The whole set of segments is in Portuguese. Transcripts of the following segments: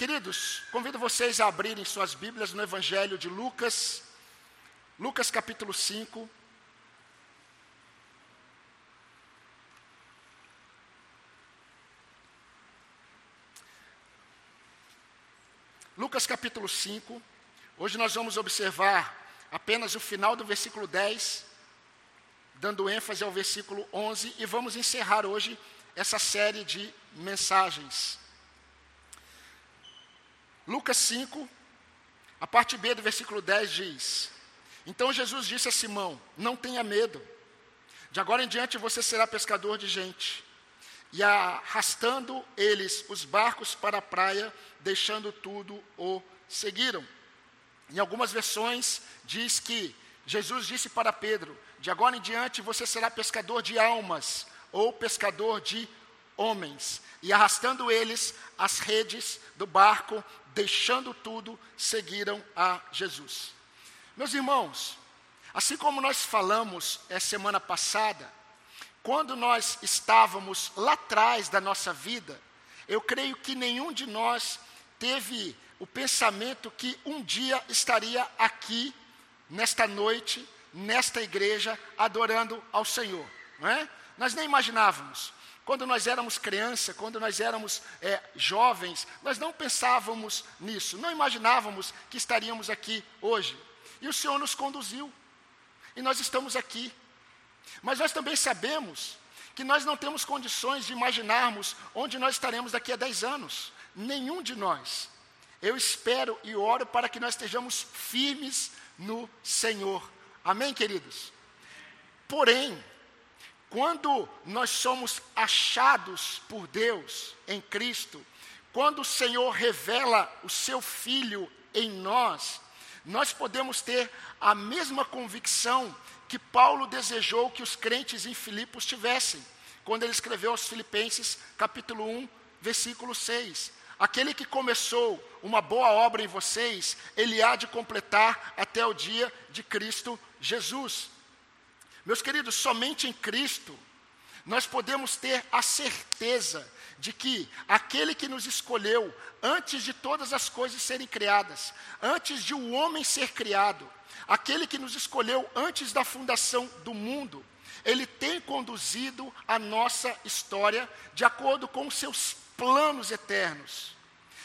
Queridos, convido vocês a abrirem suas Bíblias no Evangelho de Lucas, Lucas capítulo 5. Lucas capítulo 5. Hoje nós vamos observar apenas o final do versículo 10, dando ênfase ao versículo 11, e vamos encerrar hoje essa série de mensagens. Lucas 5, a parte B do versículo 10 diz: Então Jesus disse a Simão: Não tenha medo, de agora em diante você será pescador de gente. E arrastando eles os barcos para a praia, deixando tudo, o seguiram. Em algumas versões diz que Jesus disse para Pedro: De agora em diante você será pescador de almas ou pescador de homens. E arrastando eles as redes do barco, deixando tudo, seguiram a Jesus. Meus irmãos, assim como nós falamos é, semana passada, quando nós estávamos lá atrás da nossa vida, eu creio que nenhum de nós teve o pensamento que um dia estaria aqui, nesta noite, nesta igreja, adorando ao Senhor. Não é? Nós nem imaginávamos. Quando nós éramos criança, quando nós éramos é, jovens, nós não pensávamos nisso, não imaginávamos que estaríamos aqui hoje. E o Senhor nos conduziu, e nós estamos aqui. Mas nós também sabemos que nós não temos condições de imaginarmos onde nós estaremos daqui a 10 anos. Nenhum de nós. Eu espero e oro para que nós estejamos firmes no Senhor. Amém, queridos? Porém, quando nós somos achados por Deus em Cristo, quando o Senhor revela o seu Filho em nós, nós podemos ter a mesma convicção que Paulo desejou que os crentes em Filipos tivessem, quando ele escreveu aos Filipenses, capítulo 1, versículo 6. Aquele que começou uma boa obra em vocês, ele há de completar até o dia de Cristo Jesus. Meus queridos, somente em Cristo nós podemos ter a certeza de que aquele que nos escolheu antes de todas as coisas serem criadas, antes de o homem ser criado, aquele que nos escolheu antes da fundação do mundo, ele tem conduzido a nossa história de acordo com os seus planos eternos.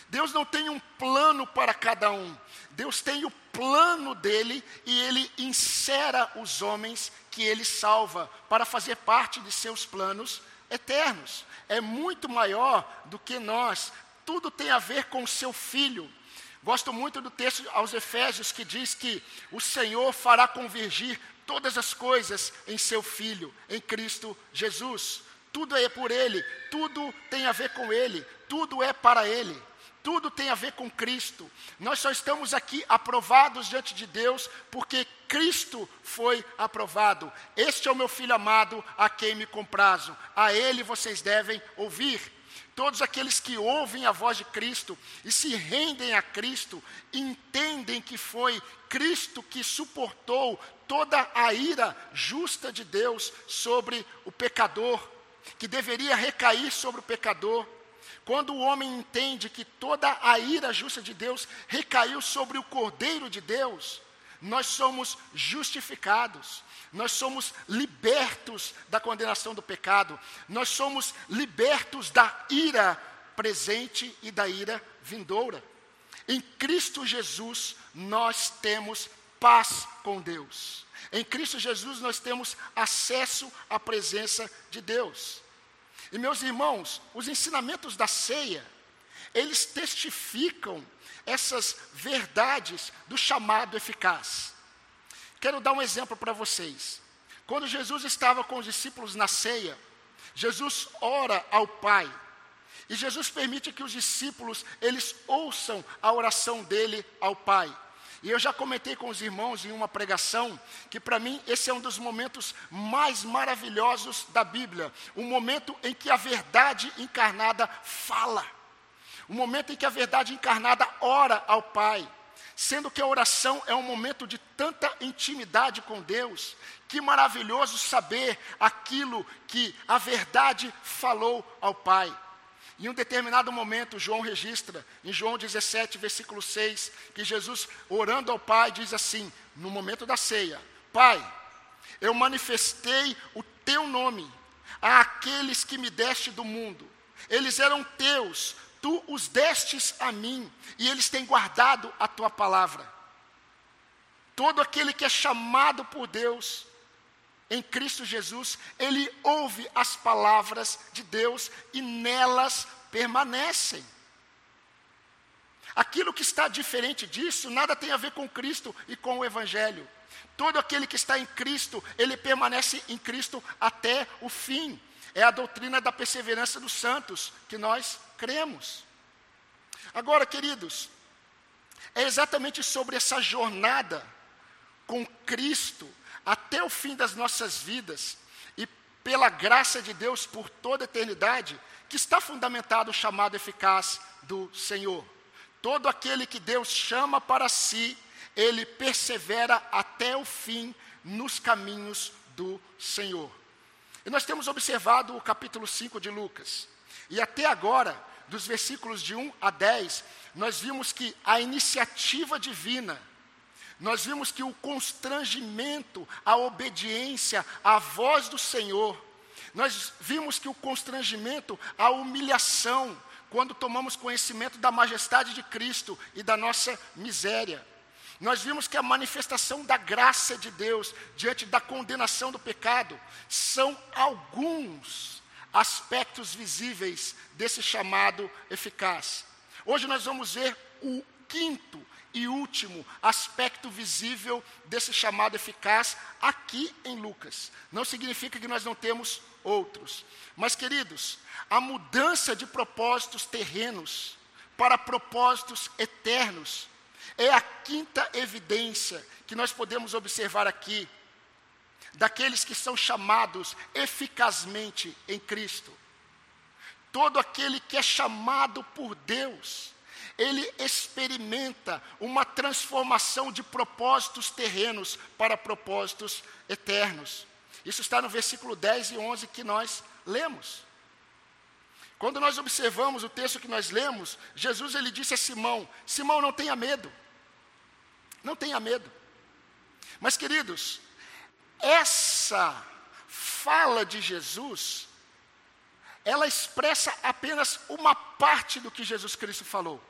Deus não tem um plano para cada um. Deus tem o plano dele e ele insera os homens que ele salva para fazer parte de seus planos eternos. É muito maior do que nós. Tudo tem a ver com o seu filho. Gosto muito do texto aos Efésios que diz que o Senhor fará convergir todas as coisas em seu filho, em Cristo Jesus. Tudo é por ele, tudo tem a ver com ele, tudo é para ele tudo tem a ver com Cristo. Nós só estamos aqui aprovados diante de Deus porque Cristo foi aprovado. Este é o meu filho amado, a quem me comprazo. A ele vocês devem ouvir. Todos aqueles que ouvem a voz de Cristo e se rendem a Cristo, entendem que foi Cristo que suportou toda a ira justa de Deus sobre o pecador, que deveria recair sobre o pecador quando o homem entende que toda a ira justa de Deus recaiu sobre o Cordeiro de Deus, nós somos justificados, nós somos libertos da condenação do pecado, nós somos libertos da ira presente e da ira vindoura. Em Cristo Jesus nós temos paz com Deus. Em Cristo Jesus nós temos acesso à presença de Deus. E meus irmãos, os ensinamentos da ceia, eles testificam essas verdades do chamado eficaz. Quero dar um exemplo para vocês. Quando Jesus estava com os discípulos na ceia, Jesus ora ao Pai. E Jesus permite que os discípulos eles ouçam a oração dele ao Pai. E eu já comentei com os irmãos em uma pregação que para mim esse é um dos momentos mais maravilhosos da Bíblia, o momento em que a verdade encarnada fala. O momento em que a verdade encarnada ora ao Pai, sendo que a oração é um momento de tanta intimidade com Deus, que maravilhoso saber aquilo que a verdade falou ao Pai. Em um determinado momento, João registra, em João 17, versículo 6, que Jesus, orando ao Pai, diz assim: no momento da ceia: Pai, eu manifestei o teu nome àqueles que me deste do mundo. Eles eram teus, tu os destes a mim, e eles têm guardado a tua palavra. Todo aquele que é chamado por Deus, em Cristo Jesus, ele ouve as palavras de Deus e nelas permanecem. Aquilo que está diferente disso, nada tem a ver com Cristo e com o Evangelho. Todo aquele que está em Cristo, ele permanece em Cristo até o fim. É a doutrina da perseverança dos santos que nós cremos. Agora, queridos, é exatamente sobre essa jornada com Cristo até o fim das nossas vidas e pela graça de Deus por toda a eternidade, que está fundamentado o chamado eficaz do Senhor. Todo aquele que Deus chama para si, ele persevera até o fim nos caminhos do Senhor. E nós temos observado o capítulo 5 de Lucas. E até agora, dos versículos de 1 a 10, nós vimos que a iniciativa divina nós vimos que o constrangimento, a obediência à voz do Senhor, nós vimos que o constrangimento, a humilhação, quando tomamos conhecimento da majestade de Cristo e da nossa miséria. Nós vimos que a manifestação da graça de Deus diante da condenação do pecado são alguns aspectos visíveis desse chamado eficaz. Hoje nós vamos ver o quinto e último aspecto visível desse chamado eficaz aqui em Lucas. Não significa que nós não temos outros. Mas, queridos, a mudança de propósitos terrenos para propósitos eternos é a quinta evidência que nós podemos observar aqui daqueles que são chamados eficazmente em Cristo. Todo aquele que é chamado por Deus ele experimenta uma transformação de propósitos terrenos para propósitos eternos. Isso está no versículo 10 e 11 que nós lemos. Quando nós observamos o texto que nós lemos, Jesus ele disse a Simão: Simão, não tenha medo. Não tenha medo. Mas, queridos, essa fala de Jesus, ela expressa apenas uma parte do que Jesus Cristo falou.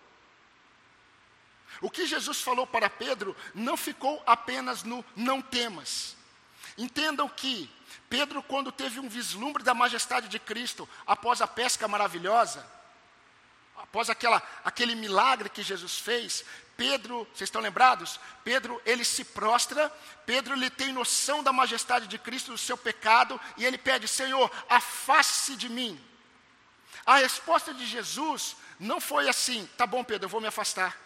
O que Jesus falou para Pedro não ficou apenas no não temas. Entendam que Pedro, quando teve um vislumbre da majestade de Cristo após a pesca maravilhosa, após aquela, aquele milagre que Jesus fez, Pedro, vocês estão lembrados? Pedro, ele se prostra, Pedro, ele tem noção da majestade de Cristo, do seu pecado, e ele pede: Senhor, afaste-se de mim. A resposta de Jesus não foi assim: tá bom, Pedro, eu vou me afastar.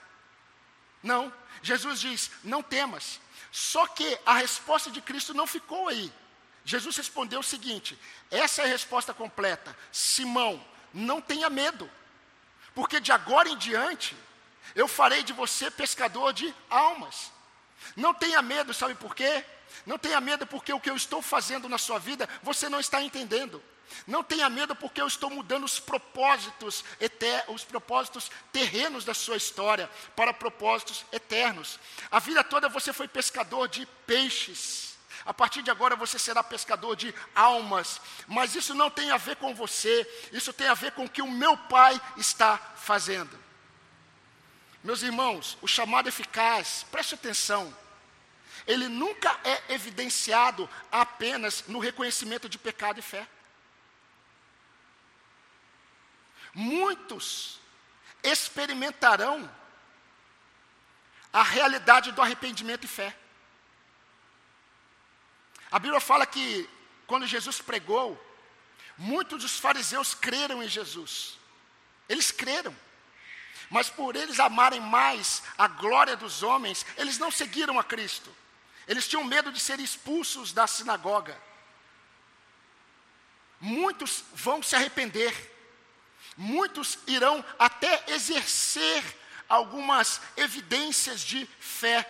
Não. Jesus diz: não temas. Só que a resposta de Cristo não ficou aí. Jesus respondeu o seguinte: essa é a resposta completa. Simão, não tenha medo, porque de agora em diante eu farei de você pescador de almas. Não tenha medo, sabe por quê? Não tenha medo porque o que eu estou fazendo na sua vida você não está entendendo. Não tenha medo, porque eu estou mudando os propósitos, os propósitos terrenos da sua história para propósitos eternos. A vida toda você foi pescador de peixes. A partir de agora você será pescador de almas. Mas isso não tem a ver com você, isso tem a ver com o que o meu pai está fazendo. Meus irmãos, o chamado eficaz, preste atenção, ele nunca é evidenciado apenas no reconhecimento de pecado e fé. Muitos experimentarão a realidade do arrependimento e fé. A Bíblia fala que quando Jesus pregou, muitos dos fariseus creram em Jesus. Eles creram. Mas por eles amarem mais a glória dos homens, eles não seguiram a Cristo. Eles tinham medo de serem expulsos da sinagoga. Muitos vão se arrepender muitos irão até exercer algumas evidências de fé.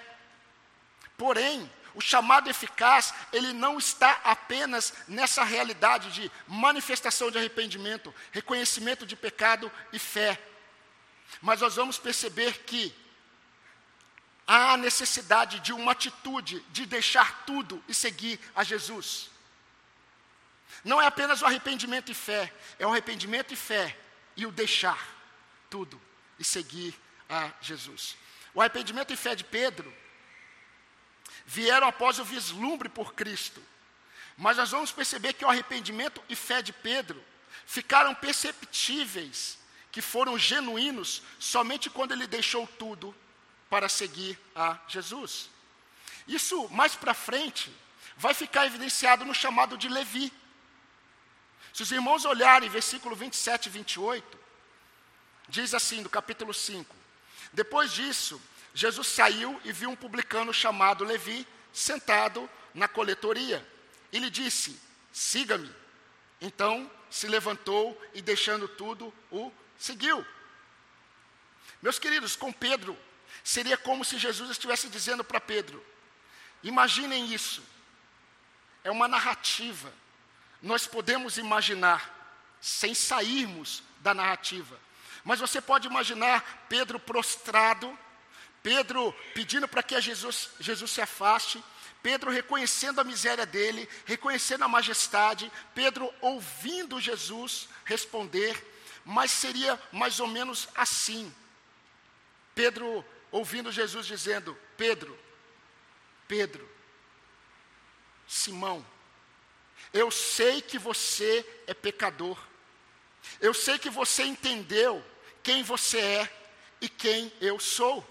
Porém, o chamado eficaz, ele não está apenas nessa realidade de manifestação de arrependimento, reconhecimento de pecado e fé. Mas nós vamos perceber que há necessidade de uma atitude de deixar tudo e seguir a Jesus. Não é apenas o arrependimento e fé, é o arrependimento e fé e o deixar tudo e seguir a Jesus. O arrependimento e fé de Pedro vieram após o vislumbre por Cristo. Mas nós vamos perceber que o arrependimento e fé de Pedro ficaram perceptíveis, que foram genuínos, somente quando ele deixou tudo para seguir a Jesus. Isso, mais para frente, vai ficar evidenciado no chamado de Levi. Se os irmãos olharem versículo 27 e 28, diz assim, do capítulo 5: Depois disso, Jesus saiu e viu um publicano chamado Levi sentado na coletoria. E lhe disse: Siga-me. Então se levantou e, deixando tudo, o seguiu. Meus queridos, com Pedro, seria como se Jesus estivesse dizendo para Pedro: Imaginem isso. É uma narrativa. Nós podemos imaginar, sem sairmos da narrativa. Mas você pode imaginar Pedro prostrado Pedro pedindo para que Jesus, Jesus se afaste, Pedro reconhecendo a miséria dele, reconhecendo a majestade, Pedro ouvindo Jesus responder, mas seria mais ou menos assim. Pedro ouvindo Jesus dizendo: Pedro, Pedro, Simão, eu sei que você é pecador, eu sei que você entendeu quem você é e quem eu sou.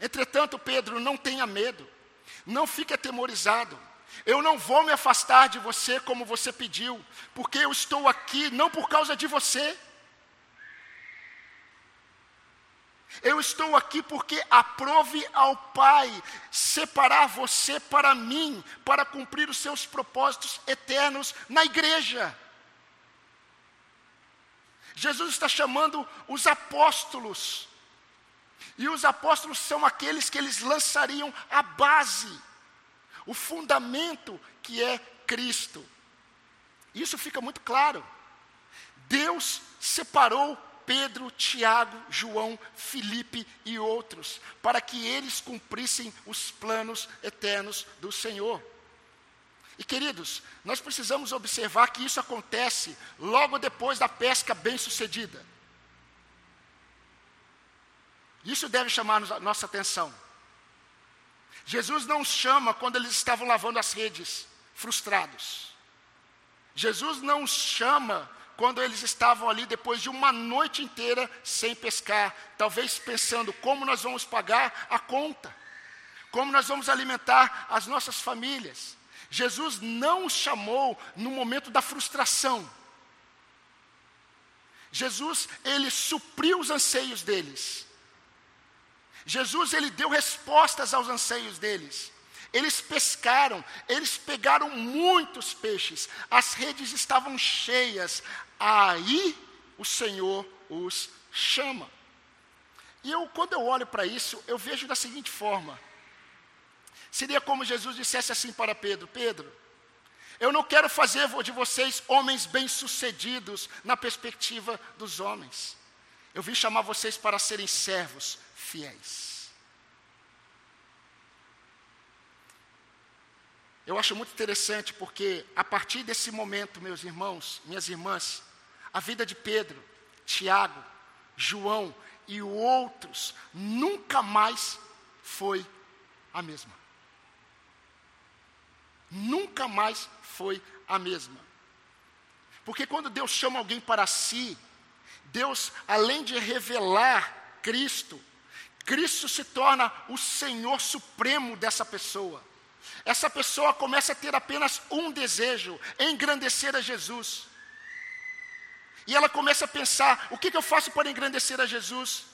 Entretanto, Pedro, não tenha medo, não fique atemorizado. Eu não vou me afastar de você como você pediu, porque eu estou aqui não por causa de você. Eu estou aqui porque aprove ao Pai separar você para mim, para cumprir os seus propósitos eternos na igreja. Jesus está chamando os apóstolos e os apóstolos são aqueles que eles lançariam a base, o fundamento que é Cristo. Isso fica muito claro. Deus separou Pedro, Tiago, João, Filipe e outros, para que eles cumprissem os planos eternos do Senhor. E queridos, nós precisamos observar que isso acontece logo depois da pesca bem-sucedida. Isso deve chamar a nossa atenção. Jesus não chama quando eles estavam lavando as redes, frustrados. Jesus não chama quando eles estavam ali depois de uma noite inteira sem pescar, talvez pensando como nós vamos pagar a conta, como nós vamos alimentar as nossas famílias. Jesus não os chamou no momento da frustração. Jesus, ele supriu os anseios deles. Jesus ele deu respostas aos anseios deles. Eles pescaram, eles pegaram muitos peixes, as redes estavam cheias. Aí o Senhor os chama. E eu, quando eu olho para isso, eu vejo da seguinte forma: seria como Jesus dissesse assim para Pedro: Pedro, eu não quero fazer de vocês homens bem-sucedidos na perspectiva dos homens. Eu vim chamar vocês para serem servos, fiéis. Eu acho muito interessante porque, a partir desse momento, meus irmãos, minhas irmãs, a vida de Pedro, Tiago, João e outros nunca mais foi a mesma. Nunca mais foi a mesma. Porque quando Deus chama alguém para si, Deus, além de revelar Cristo, Cristo se torna o Senhor supremo dessa pessoa. Essa pessoa começa a ter apenas um desejo: engrandecer a Jesus. E ela começa a pensar: o que, que eu faço para engrandecer a Jesus?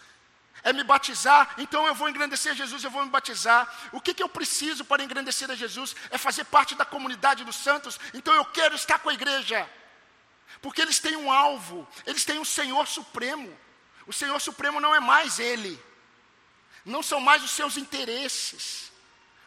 É me batizar, então eu vou engrandecer a Jesus, eu vou me batizar. O que, que eu preciso para engrandecer a Jesus? É fazer parte da comunidade dos santos, então eu quero estar com a igreja. Porque eles têm um alvo, eles têm um Senhor Supremo. O Senhor Supremo não é mais Ele, não são mais os seus interesses.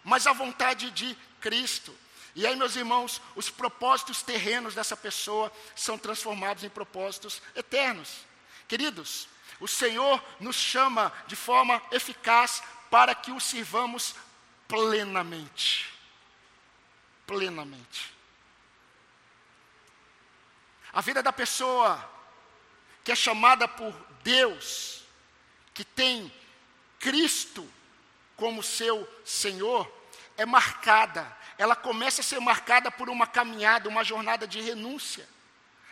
Mas a vontade de Cristo. E aí, meus irmãos, os propósitos terrenos dessa pessoa são transformados em propósitos eternos. Queridos, o Senhor nos chama de forma eficaz para que o sirvamos plenamente. Plenamente. A vida da pessoa que é chamada por Deus, que tem Cristo como seu Senhor, é marcada, ela começa a ser marcada por uma caminhada, uma jornada de renúncia,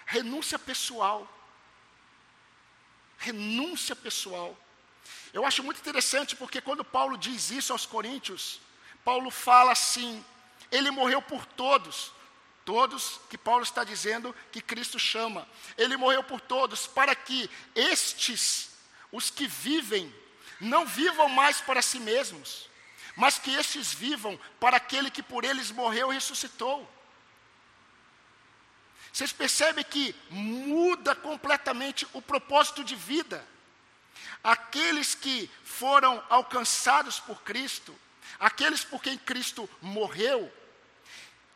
renúncia pessoal. Renúncia pessoal. Eu acho muito interessante porque quando Paulo diz isso aos Coríntios, Paulo fala assim: ele morreu por todos, todos que Paulo está dizendo que Cristo chama. Ele morreu por todos para que estes, os que vivem, não vivam mais para si mesmos, mas que estes vivam para aquele que por eles morreu e ressuscitou. Vocês percebem que muda completamente o propósito de vida. Aqueles que foram alcançados por Cristo, aqueles por quem Cristo morreu,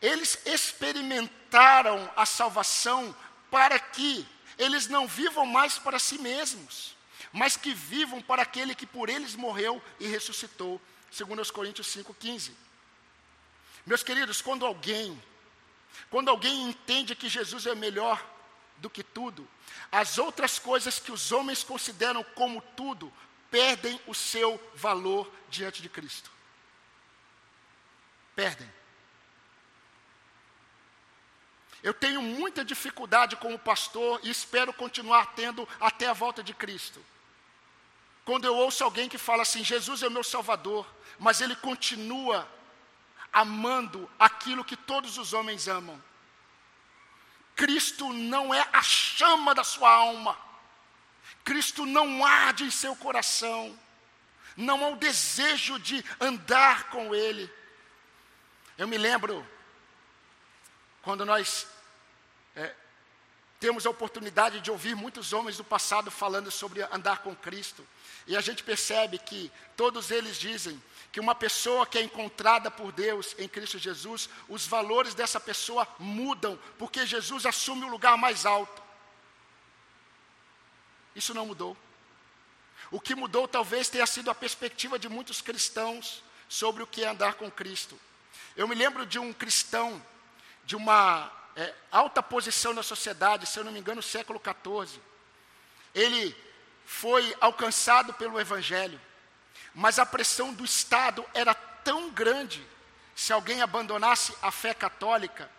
eles experimentaram a salvação para que eles não vivam mais para si mesmos, mas que vivam para aquele que por eles morreu e ressuscitou, segundo os Coríntios 5:15. Meus queridos, quando alguém quando alguém entende que Jesus é melhor do que tudo, as outras coisas que os homens consideram como tudo perdem o seu valor diante de Cristo. Perdem. Eu tenho muita dificuldade como pastor e espero continuar tendo até a volta de Cristo. Quando eu ouço alguém que fala assim: Jesus é o meu Salvador, mas ele continua amando aquilo que todos os homens amam. Cristo não é a chama da sua alma. Cristo não arde em seu coração. Não há o desejo de andar com Ele. Eu me lembro, quando nós é, temos a oportunidade de ouvir muitos homens do passado falando sobre andar com Cristo. E a gente percebe que todos eles dizem que uma pessoa que é encontrada por Deus em Cristo Jesus, os valores dessa pessoa mudam, porque Jesus assume o lugar mais alto. Isso não mudou. O que mudou talvez tenha sido a perspectiva de muitos cristãos sobre o que é andar com Cristo. Eu me lembro de um cristão de uma é, alta posição na sociedade, se eu não me engano, século XIV. Ele foi alcançado pelo Evangelho, mas a pressão do Estado era tão grande, se alguém abandonasse a fé católica,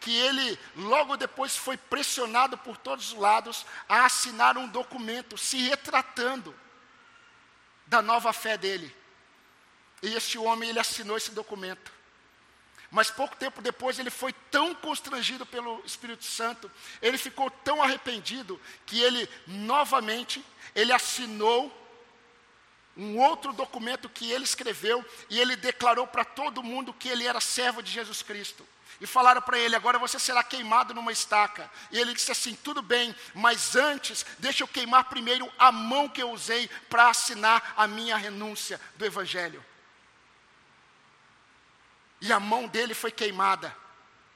que ele logo depois foi pressionado por todos os lados a assinar um documento se retratando da nova fé dele. E este homem ele assinou esse documento. Mas pouco tempo depois ele foi tão constrangido pelo Espírito Santo, ele ficou tão arrependido que ele novamente ele assinou um outro documento que ele escreveu e ele declarou para todo mundo que ele era servo de Jesus Cristo. E falaram para ele: agora você será queimado numa estaca. E ele disse assim: tudo bem, mas antes, deixa eu queimar primeiro a mão que eu usei para assinar a minha renúncia do Evangelho. E a mão dele foi queimada.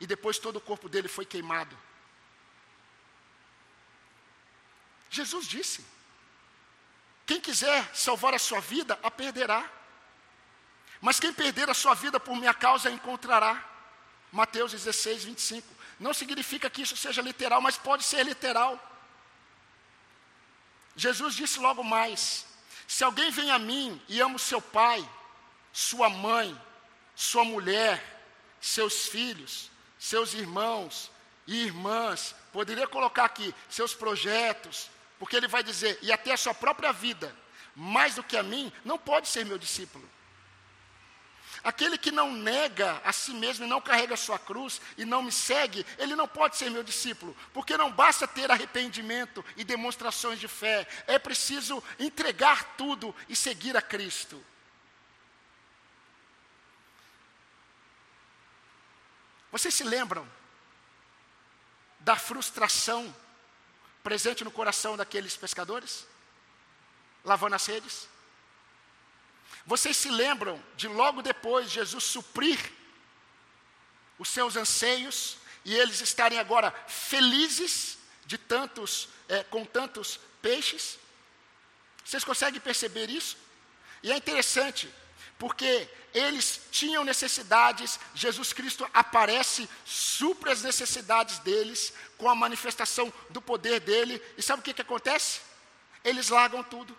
E depois todo o corpo dele foi queimado. Jesus disse: Quem quiser salvar a sua vida, a perderá. Mas quem perder a sua vida por minha causa, a encontrará. Mateus 16, 25. Não significa que isso seja literal, mas pode ser literal. Jesus disse logo mais: Se alguém vem a mim e ama o seu pai, sua mãe, sua mulher, seus filhos, seus irmãos e irmãs, poderia colocar aqui seus projetos, porque ele vai dizer, e até a sua própria vida, mais do que a mim, não pode ser meu discípulo. Aquele que não nega a si mesmo e não carrega a sua cruz e não me segue, ele não pode ser meu discípulo, porque não basta ter arrependimento e demonstrações de fé, é preciso entregar tudo e seguir a Cristo. Vocês se lembram da frustração presente no coração daqueles pescadores? Lavando as redes? Vocês se lembram de logo depois Jesus suprir os seus anseios e eles estarem agora felizes de tantos, é, com tantos peixes? Vocês conseguem perceber isso? E é interessante, porque eles tinham necessidades, Jesus Cristo aparece, supra as necessidades deles, com a manifestação do poder dele, e sabe o que, que acontece? Eles largam tudo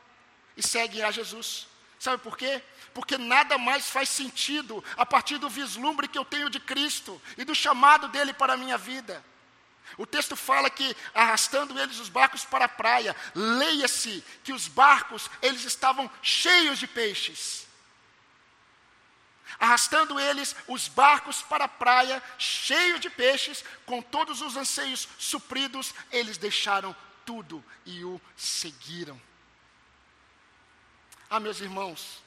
e seguem a Jesus. Sabe por quê? Porque nada mais faz sentido a partir do vislumbre que eu tenho de Cristo e do chamado dele para a minha vida. O texto fala que arrastando eles os barcos para a praia, leia-se que os barcos eles estavam cheios de peixes. Arrastando eles os barcos para a praia, cheios de peixes, com todos os anseios supridos, eles deixaram tudo e o seguiram. Ah, meus irmãos,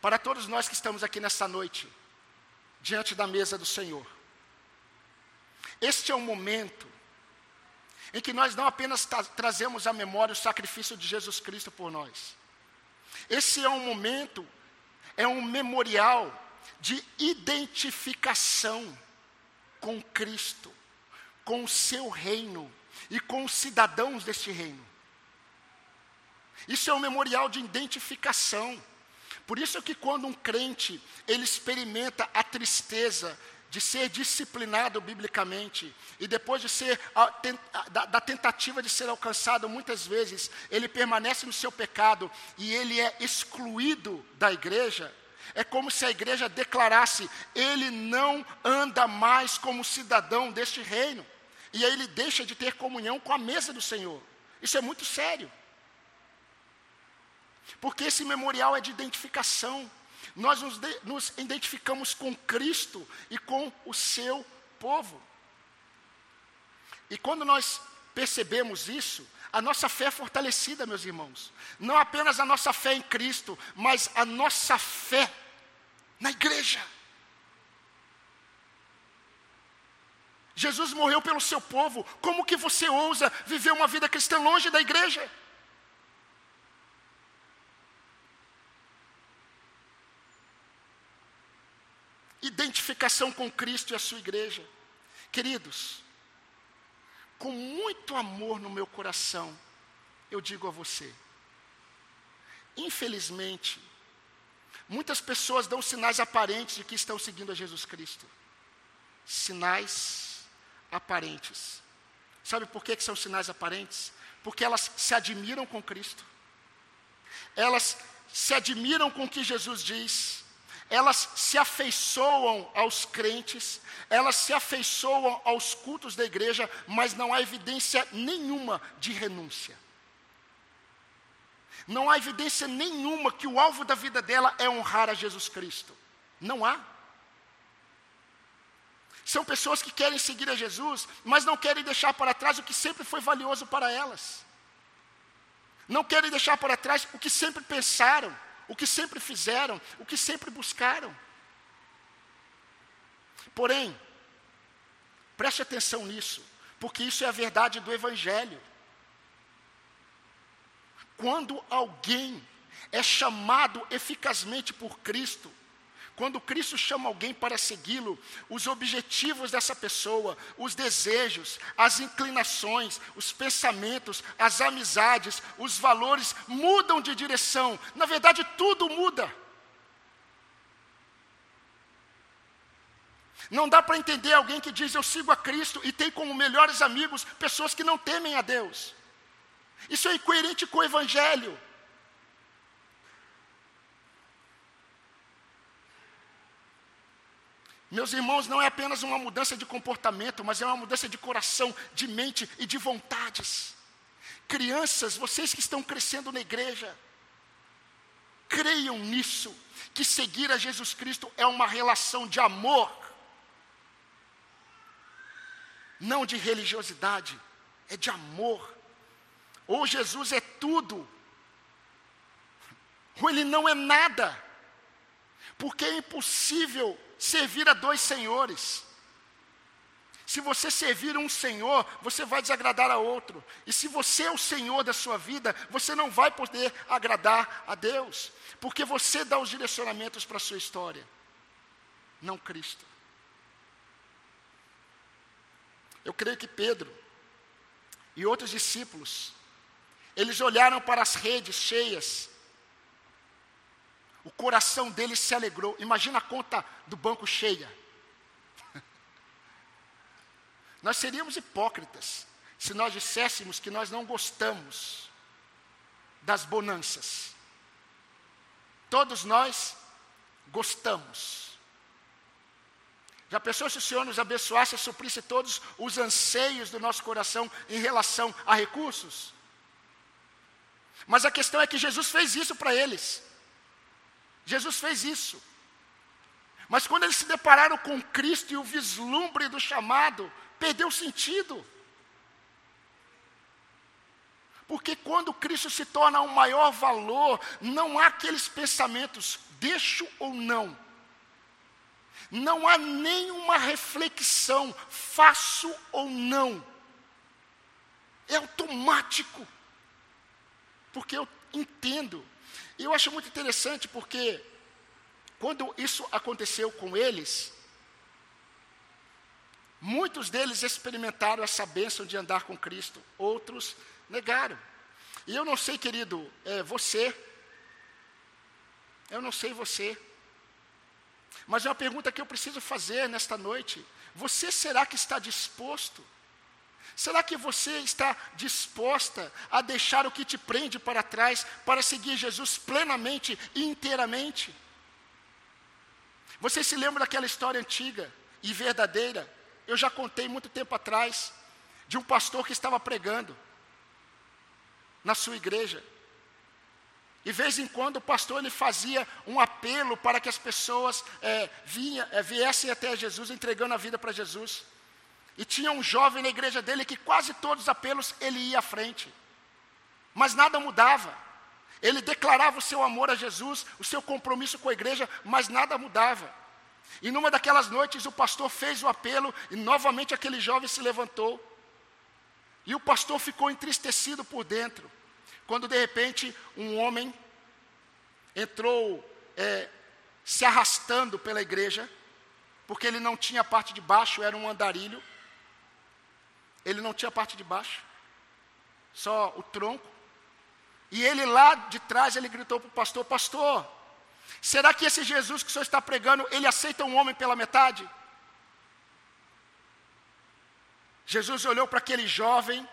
para todos nós que estamos aqui nessa noite, diante da mesa do Senhor, este é um momento em que nós não apenas tra trazemos à memória o sacrifício de Jesus Cristo por nós. Esse é um momento, é um memorial de identificação com Cristo, com o seu reino e com os cidadãos deste reino. Isso é um memorial de identificação. Por isso que quando um crente, ele experimenta a tristeza de ser disciplinado biblicamente e depois de ser da, da, tentativa de ser alcançado muitas vezes ele permanece no seu pecado e ele é excluído da igreja. É como se a igreja declarasse ele não anda mais como cidadão deste reino. E aí ele deixa de ter comunhão com a mesa do Senhor. Isso é muito sério. Porque esse memorial é de identificação nós nos, de, nos identificamos com Cristo e com o seu povo. E quando nós percebemos isso, a nossa fé é fortalecida, meus irmãos. Não apenas a nossa fé em Cristo, mas a nossa fé na igreja. Jesus morreu pelo seu povo. Como que você ousa viver uma vida cristã longe da igreja? Identificação com Cristo e a sua igreja. Queridos, com muito amor no meu coração, eu digo a você: infelizmente, muitas pessoas dão sinais aparentes de que estão seguindo a Jesus Cristo. Sinais aparentes. Sabe por que, que são sinais aparentes? Porque elas se admiram com Cristo. Elas se admiram com o que Jesus diz elas se afeiçoam aos crentes, elas se afeiçoam aos cultos da igreja, mas não há evidência nenhuma de renúncia. Não há evidência nenhuma que o alvo da vida dela é honrar a Jesus Cristo. Não há. São pessoas que querem seguir a Jesus, mas não querem deixar para trás o que sempre foi valioso para elas. Não querem deixar para trás o que sempre pensaram o que sempre fizeram, o que sempre buscaram. Porém, preste atenção nisso, porque isso é a verdade do Evangelho. Quando alguém é chamado eficazmente por Cristo, quando Cristo chama alguém para segui-lo, os objetivos dessa pessoa, os desejos, as inclinações, os pensamentos, as amizades, os valores mudam de direção. Na verdade, tudo muda. Não dá para entender alguém que diz eu sigo a Cristo e tem como melhores amigos pessoas que não temem a Deus. Isso é incoerente com o Evangelho. Meus irmãos, não é apenas uma mudança de comportamento, mas é uma mudança de coração, de mente e de vontades. Crianças, vocês que estão crescendo na igreja, creiam nisso, que seguir a Jesus Cristo é uma relação de amor, não de religiosidade, é de amor. Ou Jesus é tudo, ou ele não é nada, porque é impossível servir a dois senhores. Se você servir um Senhor, você vai desagradar a outro. E se você é o Senhor da sua vida, você não vai poder agradar a Deus. Porque você dá os direcionamentos para a sua história, não Cristo. Eu creio que Pedro e outros discípulos, eles olharam para as redes cheias, o coração deles se alegrou. Imagina a conta do banco cheia. Nós seríamos hipócritas se nós disséssemos que nós não gostamos das bonanças. Todos nós gostamos. Já pensou se o Senhor nos abençoasse e suprisse todos os anseios do nosso coração em relação a recursos? Mas a questão é que Jesus fez isso para eles. Jesus fez isso. Mas quando eles se depararam com Cristo e o vislumbre do chamado, perdeu sentido. Porque quando Cristo se torna um maior valor, não há aqueles pensamentos, deixo ou não. Não há nenhuma reflexão, faço ou não. É automático. Porque eu entendo. E eu acho muito interessante porque quando isso aconteceu com eles, Muitos deles experimentaram essa bênção de andar com Cristo, outros negaram. E eu não sei, querido, é, você, eu não sei você, mas é uma pergunta que eu preciso fazer nesta noite: você será que está disposto? Será que você está disposta a deixar o que te prende para trás para seguir Jesus plenamente e inteiramente? Você se lembra daquela história antiga e verdadeira eu já contei muito tempo atrás de um pastor que estava pregando na sua igreja. E vez em quando o pastor ele fazia um apelo para que as pessoas é, vinha, é, viessem até Jesus, entregando a vida para Jesus. E tinha um jovem na igreja dele que quase todos os apelos ele ia à frente. Mas nada mudava. Ele declarava o seu amor a Jesus, o seu compromisso com a igreja, mas nada mudava. E numa daquelas noites o pastor fez o apelo e novamente aquele jovem se levantou. E o pastor ficou entristecido por dentro, quando de repente um homem entrou é, se arrastando pela igreja, porque ele não tinha a parte de baixo, era um andarilho. Ele não tinha a parte de baixo, só o tronco. E ele lá de trás, ele gritou para o pastor: Pastor, Será que esse Jesus que o senhor está pregando, ele aceita um homem pela metade? Jesus olhou para aquele jovem,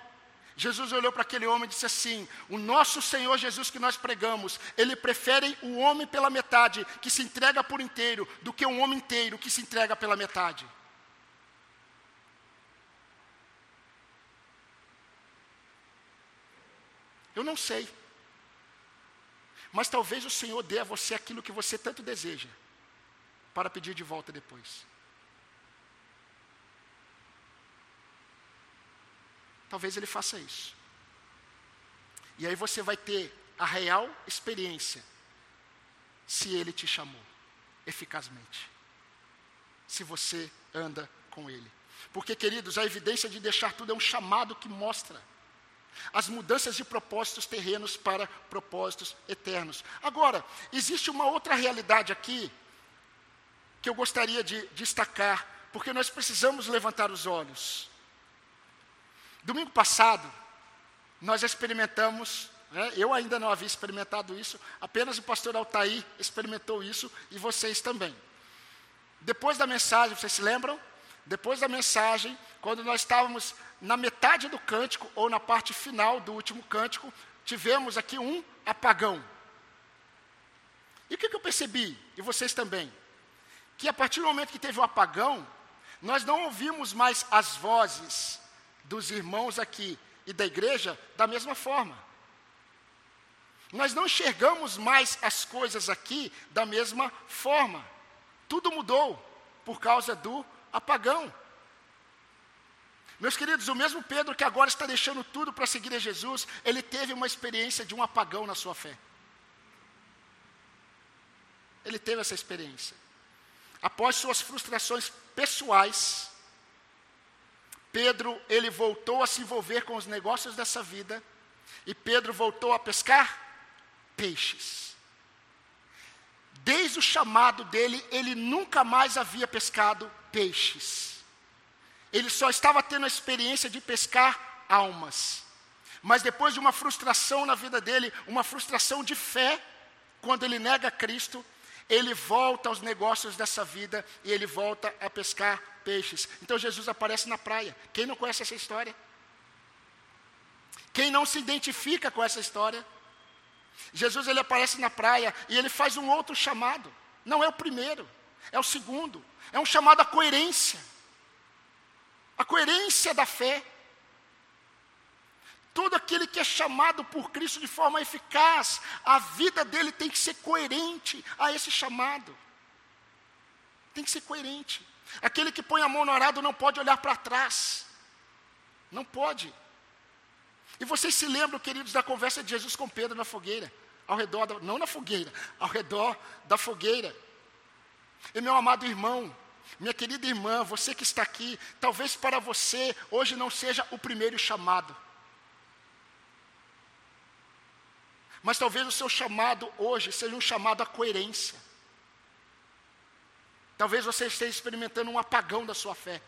Jesus olhou para aquele homem e disse assim: O nosso Senhor Jesus que nós pregamos, ele prefere o homem pela metade, que se entrega por inteiro, do que um homem inteiro que se entrega pela metade. Eu não sei. Mas talvez o Senhor dê a você aquilo que você tanto deseja, para pedir de volta depois. Talvez Ele faça isso. E aí você vai ter a real experiência, se Ele te chamou, eficazmente. Se você anda com Ele. Porque, queridos, a evidência de deixar tudo é um chamado que mostra as mudanças de propósitos terrenos para propósitos eternos. Agora, existe uma outra realidade aqui que eu gostaria de destacar, porque nós precisamos levantar os olhos. Domingo passado, nós experimentamos, né, eu ainda não havia experimentado isso, apenas o pastor Altair experimentou isso e vocês também. Depois da mensagem, vocês se lembram? Depois da mensagem, quando nós estávamos na metade do cântico, ou na parte final do último cântico, tivemos aqui um apagão. E o que, que eu percebi, e vocês também? Que a partir do momento que teve o apagão, nós não ouvimos mais as vozes dos irmãos aqui e da igreja da mesma forma. Nós não enxergamos mais as coisas aqui da mesma forma. Tudo mudou por causa do apagão. Meus queridos, o mesmo Pedro que agora está deixando tudo para seguir a Jesus, ele teve uma experiência de um apagão na sua fé. Ele teve essa experiência. Após suas frustrações pessoais, Pedro, ele voltou a se envolver com os negócios dessa vida, e Pedro voltou a pescar peixes. Desde o chamado dele, ele nunca mais havia pescado peixes. Ele só estava tendo a experiência de pescar almas. Mas depois de uma frustração na vida dele, uma frustração de fé, quando ele nega Cristo, ele volta aos negócios dessa vida e ele volta a pescar peixes. Então Jesus aparece na praia. Quem não conhece essa história? Quem não se identifica com essa história? Jesus ele aparece na praia e ele faz um outro chamado. Não é o primeiro, é o segundo. É um chamado à coerência. A coerência da fé. Todo aquele que é chamado por Cristo de forma eficaz, a vida dele tem que ser coerente a esse chamado. Tem que ser coerente. Aquele que põe a mão no arado não pode olhar para trás. Não pode. E vocês se lembram, queridos, da conversa de Jesus com Pedro na fogueira? Ao redor, da, não na fogueira, ao redor da fogueira. E meu amado irmão, minha querida irmã, você que está aqui, talvez para você hoje não seja o primeiro chamado. Mas talvez o seu chamado hoje seja um chamado à coerência. Talvez você esteja experimentando um apagão da sua fé.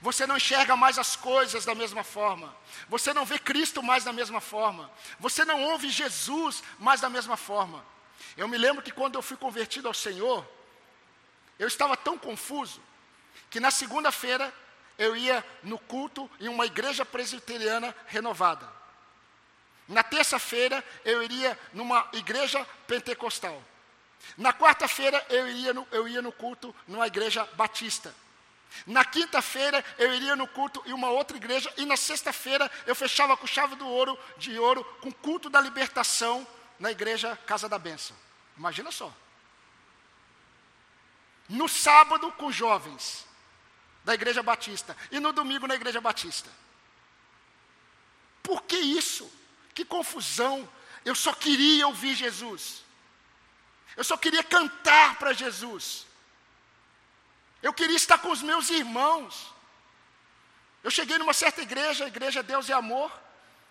Você não enxerga mais as coisas da mesma forma. Você não vê Cristo mais da mesma forma. Você não ouve Jesus mais da mesma forma. Eu me lembro que quando eu fui convertido ao Senhor, eu estava tão confuso que na segunda-feira eu ia no culto em uma igreja presbiteriana renovada. Na terça-feira, eu iria numa igreja pentecostal. Na quarta-feira, eu, iria no, eu ia no culto numa igreja batista. Na quinta-feira, eu iria no culto em uma outra igreja. E na sexta-feira, eu fechava com chave do ouro, de ouro, com culto da libertação na igreja Casa da Bênção. Imagina só. No sábado, com jovens da igreja batista. E no domingo, na igreja batista. Por que isso? Que confusão. Eu só queria ouvir Jesus. Eu só queria cantar para Jesus. Eu queria estar com os meus irmãos. Eu cheguei numa certa igreja, a igreja Deus é Amor,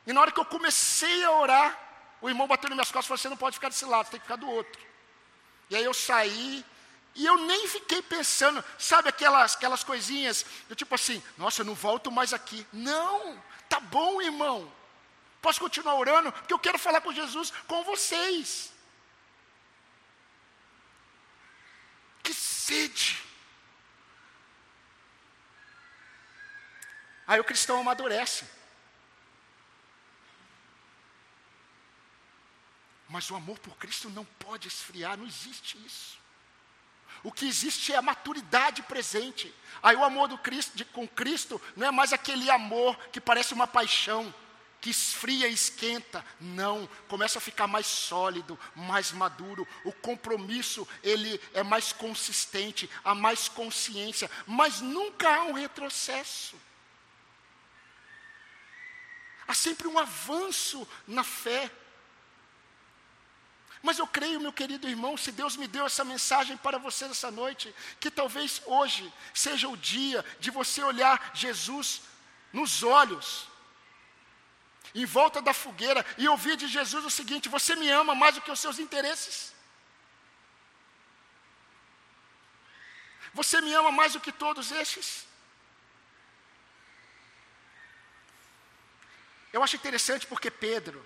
e na hora que eu comecei a orar, o irmão bateu nas minhas costas e falou: Você não pode ficar desse lado, você tem que ficar do outro. E aí eu saí, e eu nem fiquei pensando, sabe aquelas, aquelas coisinhas, eu tipo assim, nossa, eu não volto mais aqui. Não, tá bom, irmão. Posso continuar orando? Porque eu quero falar com Jesus com vocês. Que sede. Aí o cristão amadurece. Mas o amor por Cristo não pode esfriar, não existe isso. O que existe é a maturidade presente. Aí o amor do Cristo, de, com Cristo não é mais aquele amor que parece uma paixão que esfria e esquenta. Não, começa a ficar mais sólido, mais maduro. O compromisso, ele é mais consistente, há mais consciência, mas nunca há um retrocesso. Há sempre um avanço na fé. Mas eu creio, meu querido irmão, se Deus me deu essa mensagem para você essa noite, que talvez hoje seja o dia de você olhar Jesus nos olhos em volta da fogueira e ouvir de Jesus o seguinte: Você me ama mais do que os seus interesses? Você me ama mais do que todos estes? Eu acho interessante porque Pedro,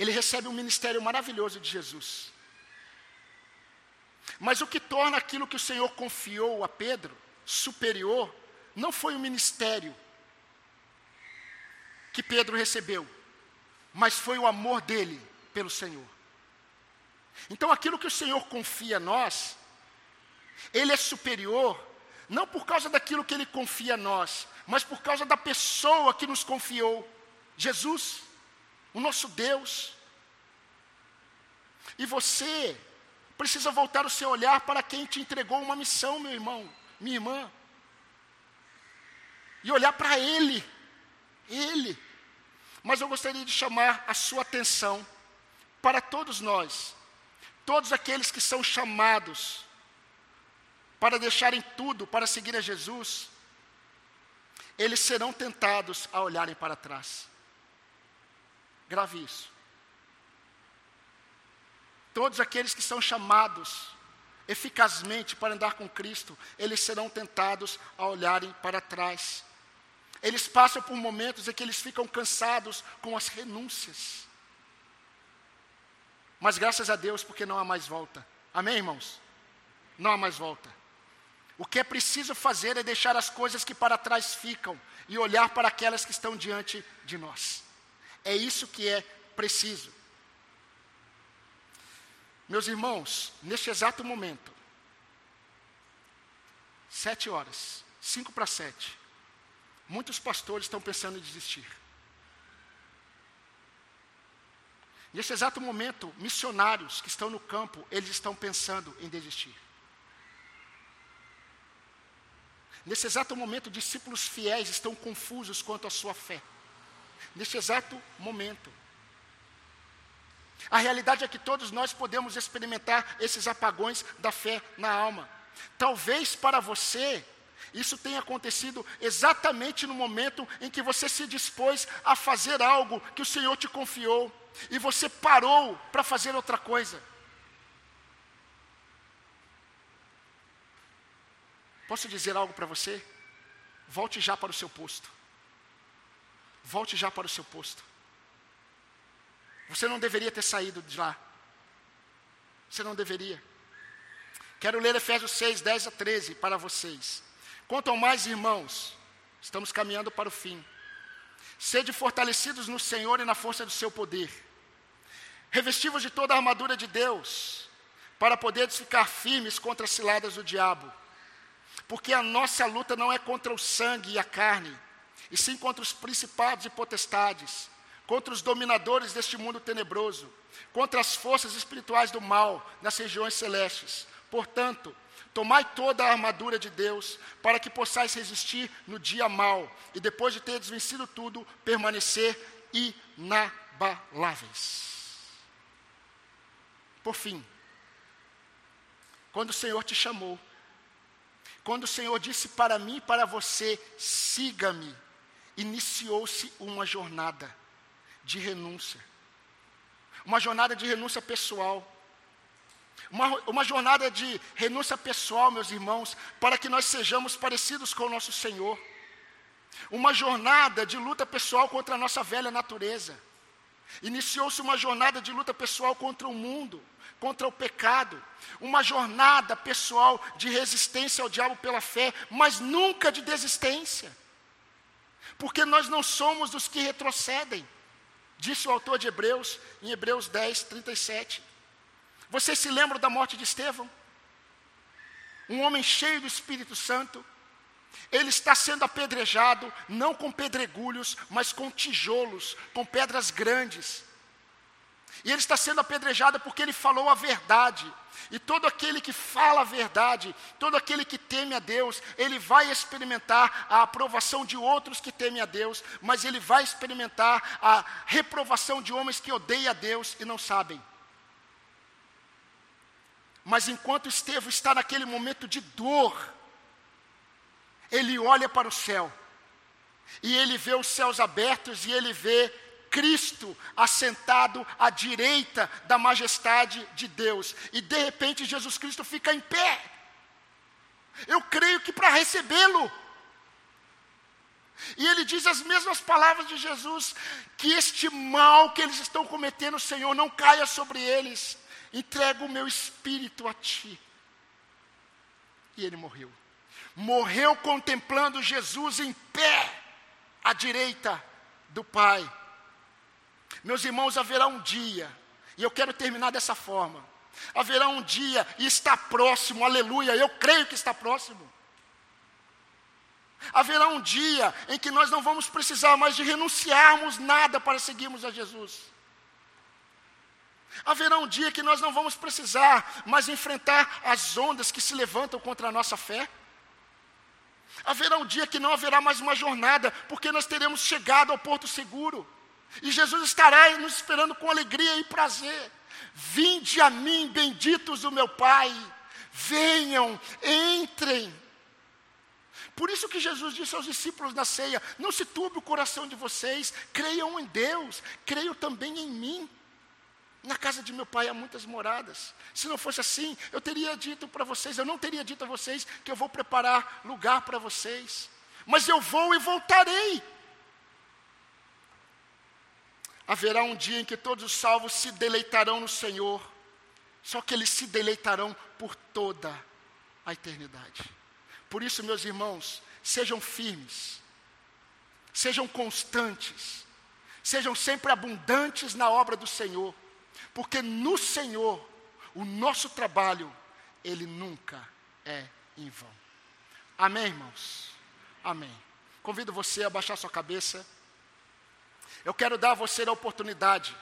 ele recebe um ministério maravilhoso de Jesus. Mas o que torna aquilo que o Senhor confiou a Pedro superior, não foi o ministério, que Pedro recebeu, mas foi o amor dele pelo Senhor. Então, aquilo que o Senhor confia a nós, ele é superior, não por causa daquilo que ele confia a nós, mas por causa da pessoa que nos confiou, Jesus, o nosso Deus. E você precisa voltar o seu olhar para quem te entregou uma missão, meu irmão, minha irmã, e olhar para Ele ele. Mas eu gostaria de chamar a sua atenção para todos nós, todos aqueles que são chamados para deixarem tudo para seguir a Jesus. eles serão tentados a olharem para trás. Grave isso. Todos aqueles que são chamados eficazmente para andar com Cristo, eles serão tentados a olharem para trás. Eles passam por momentos em que eles ficam cansados com as renúncias. Mas graças a Deus, porque não há mais volta. Amém, irmãos? Não há mais volta. O que é preciso fazer é deixar as coisas que para trás ficam e olhar para aquelas que estão diante de nós. É isso que é preciso. Meus irmãos, neste exato momento, sete horas, cinco para sete, muitos pastores estão pensando em desistir. Nesse exato momento, missionários que estão no campo, eles estão pensando em desistir. Nesse exato momento, discípulos fiéis estão confusos quanto à sua fé. Nesse exato momento. A realidade é que todos nós podemos experimentar esses apagões da fé na alma. Talvez para você, isso tenha acontecido exatamente no momento em que você se dispôs a fazer algo que o Senhor te confiou e você parou para fazer outra coisa. Posso dizer algo para você? Volte já para o seu posto. Volte já para o seu posto. Você não deveria ter saído de lá. Você não deveria. Quero ler Efésios 6, 10 a 13 para vocês. Quanto mais, irmãos, estamos caminhando para o fim. Sede fortalecidos no Senhor e na força do seu poder. Revestivos de toda a armadura de Deus, para poderes ficar firmes contra as ciladas do diabo. Porque a nossa luta não é contra o sangue e a carne, e sim contra os principados e potestades contra os dominadores deste mundo tenebroso, contra as forças espirituais do mal nas regiões celestes. Portanto, tomai toda a armadura de Deus, para que possais resistir no dia mal, e depois de teres vencido tudo, permanecer inabaláveis. Por fim, quando o Senhor te chamou, quando o Senhor disse para mim e para você, siga-me, iniciou-se uma jornada de renúncia. Uma jornada de renúncia pessoal. Uma, uma jornada de renúncia pessoal, meus irmãos, para que nós sejamos parecidos com o nosso Senhor. Uma jornada de luta pessoal contra a nossa velha natureza. Iniciou-se uma jornada de luta pessoal contra o mundo, contra o pecado. Uma jornada pessoal de resistência ao diabo pela fé, mas nunca de desistência. Porque nós não somos dos que retrocedem. Disse o autor de Hebreus, em Hebreus 10, 37. Vocês se lembram da morte de Estevão? Um homem cheio do Espírito Santo. Ele está sendo apedrejado, não com pedregulhos, mas com tijolos, com pedras grandes. E ele está sendo apedrejado porque ele falou a verdade. E todo aquele que fala a verdade, todo aquele que teme a Deus, ele vai experimentar a aprovação de outros que temem a Deus, mas ele vai experimentar a reprovação de homens que odeiam a Deus e não sabem. Mas enquanto Estevão está naquele momento de dor, ele olha para o céu, e ele vê os céus abertos, e ele vê Cristo assentado à direita da majestade de Deus. E de repente Jesus Cristo fica em pé. Eu creio que para recebê-lo. E ele diz as mesmas palavras de Jesus: que este mal que eles estão cometendo, Senhor, não caia sobre eles. Entrego o meu espírito a ti. E ele morreu. Morreu contemplando Jesus em pé, à direita do Pai. Meus irmãos, haverá um dia, e eu quero terminar dessa forma. Haverá um dia, e está próximo, aleluia, eu creio que está próximo. Haverá um dia em que nós não vamos precisar mais de renunciarmos nada para seguirmos a Jesus. Haverá um dia que nós não vamos precisar mais enfrentar as ondas que se levantam contra a nossa fé. Haverá um dia que não haverá mais uma jornada, porque nós teremos chegado ao porto seguro. E Jesus estará nos esperando com alegria e prazer. Vinde a mim, benditos do meu Pai. Venham, entrem. Por isso que Jesus disse aos discípulos na ceia: Não se turbe o coração de vocês, creiam em Deus, creiam também em mim. Na casa de meu pai há muitas moradas. Se não fosse assim, eu teria dito para vocês, eu não teria dito a vocês que eu vou preparar lugar para vocês. Mas eu vou e voltarei. Haverá um dia em que todos os salvos se deleitarão no Senhor. Só que eles se deleitarão por toda a eternidade. Por isso, meus irmãos, sejam firmes, sejam constantes, sejam sempre abundantes na obra do Senhor, porque no Senhor, o nosso trabalho, ele nunca é em vão. Amém, irmãos? Amém. Convido você a baixar sua cabeça. Eu quero dar a você a oportunidade